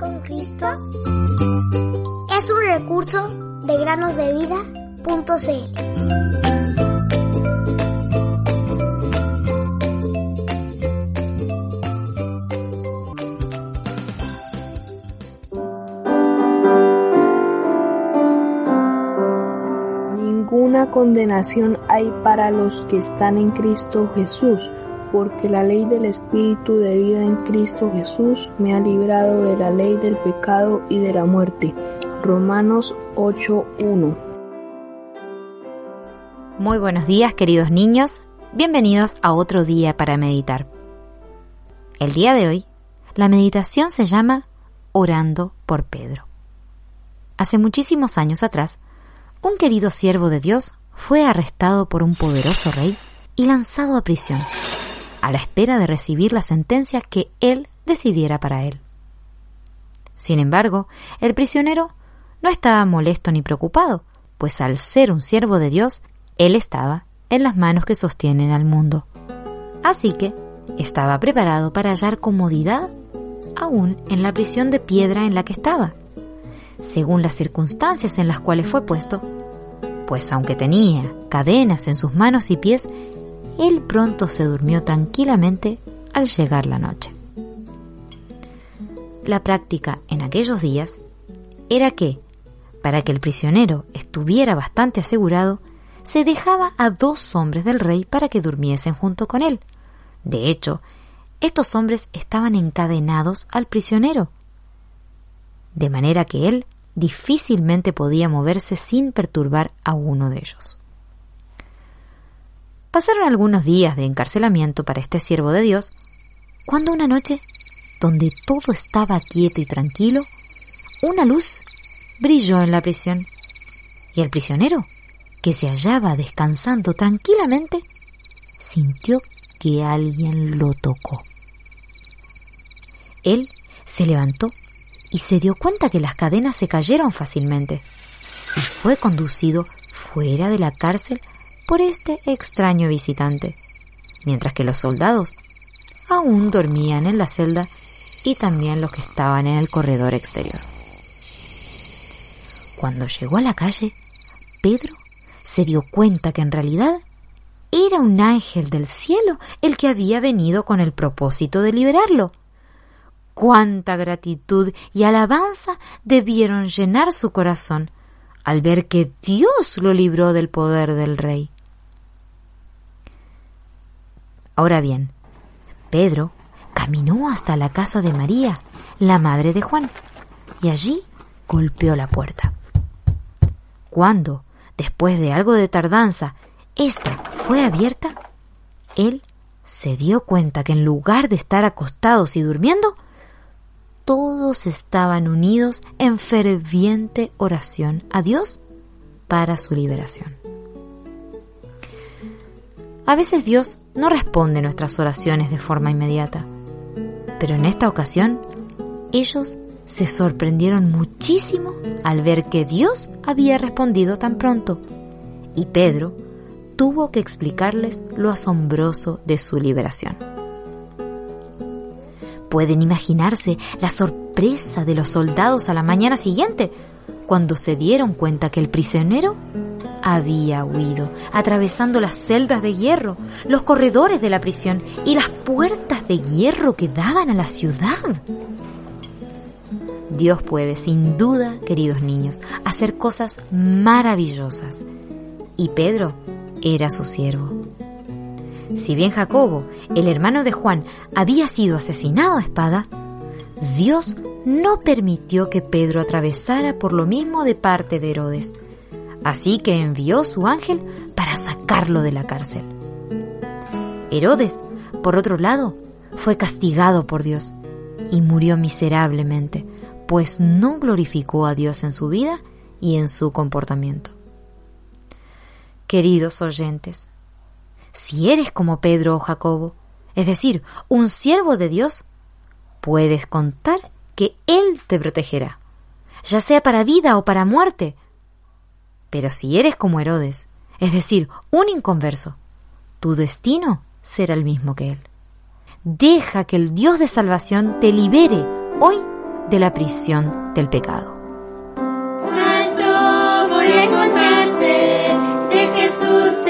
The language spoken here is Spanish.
con Cristo es un recurso de granosdevida.cl. Ninguna condenación hay para los que están en Cristo Jesús, porque la ley del Espíritu de vida en Cristo Jesús me ha librado de la ley del pecado y de la muerte. Romanos 8:1 Muy buenos días queridos niños, bienvenidos a otro día para meditar. El día de hoy, la meditación se llama Orando por Pedro. Hace muchísimos años atrás, un querido siervo de Dios fue arrestado por un poderoso rey y lanzado a prisión a la espera de recibir la sentencia que él decidiera para él. Sin embargo, el prisionero no estaba molesto ni preocupado, pues al ser un siervo de Dios, él estaba en las manos que sostienen al mundo. Así que estaba preparado para hallar comodidad aún en la prisión de piedra en la que estaba, según las circunstancias en las cuales fue puesto, pues aunque tenía cadenas en sus manos y pies, él pronto se durmió tranquilamente al llegar la noche. La práctica en aquellos días era que, para que el prisionero estuviera bastante asegurado, se dejaba a dos hombres del rey para que durmiesen junto con él. De hecho, estos hombres estaban encadenados al prisionero, de manera que él difícilmente podía moverse sin perturbar a uno de ellos. Pasaron algunos días de encarcelamiento para este siervo de Dios, cuando una noche, donde todo estaba quieto y tranquilo, una luz brilló en la prisión, y el prisionero, que se hallaba descansando tranquilamente, sintió que alguien lo tocó. Él se levantó y se dio cuenta que las cadenas se cayeron fácilmente, y fue conducido fuera de la cárcel por este extraño visitante, mientras que los soldados aún dormían en la celda y también los que estaban en el corredor exterior. Cuando llegó a la calle, Pedro se dio cuenta que en realidad era un ángel del cielo el que había venido con el propósito de liberarlo. Cuánta gratitud y alabanza debieron llenar su corazón al ver que Dios lo libró del poder del rey. Ahora bien, Pedro caminó hasta la casa de María, la madre de Juan, y allí golpeó la puerta. Cuando, después de algo de tardanza, ésta fue abierta, él se dio cuenta que en lugar de estar acostados y durmiendo, todos estaban unidos en ferviente oración a Dios para su liberación. A veces Dios no responde nuestras oraciones de forma inmediata, pero en esta ocasión ellos se sorprendieron muchísimo al ver que Dios había respondido tan pronto, y Pedro tuvo que explicarles lo asombroso de su liberación. Pueden imaginarse la sorpresa de los soldados a la mañana siguiente, cuando se dieron cuenta que el prisionero había huido, atravesando las celdas de hierro, los corredores de la prisión y las puertas de hierro que daban a la ciudad. Dios puede, sin duda, queridos niños, hacer cosas maravillosas. Y Pedro era su siervo. Si bien Jacobo, el hermano de Juan, había sido asesinado a espada, Dios no permitió que Pedro atravesara por lo mismo de parte de Herodes, Así que envió su ángel para sacarlo de la cárcel. Herodes, por otro lado, fue castigado por Dios y murió miserablemente, pues no glorificó a Dios en su vida y en su comportamiento. Queridos oyentes, si eres como Pedro o Jacobo, es decir, un siervo de Dios, puedes contar que Él te protegerá, ya sea para vida o para muerte, pero si eres como Herodes, es decir, un inconverso, tu destino será el mismo que él. Deja que el Dios de salvación te libere hoy de la prisión del pecado. Alto voy a encontrarte de Jesús.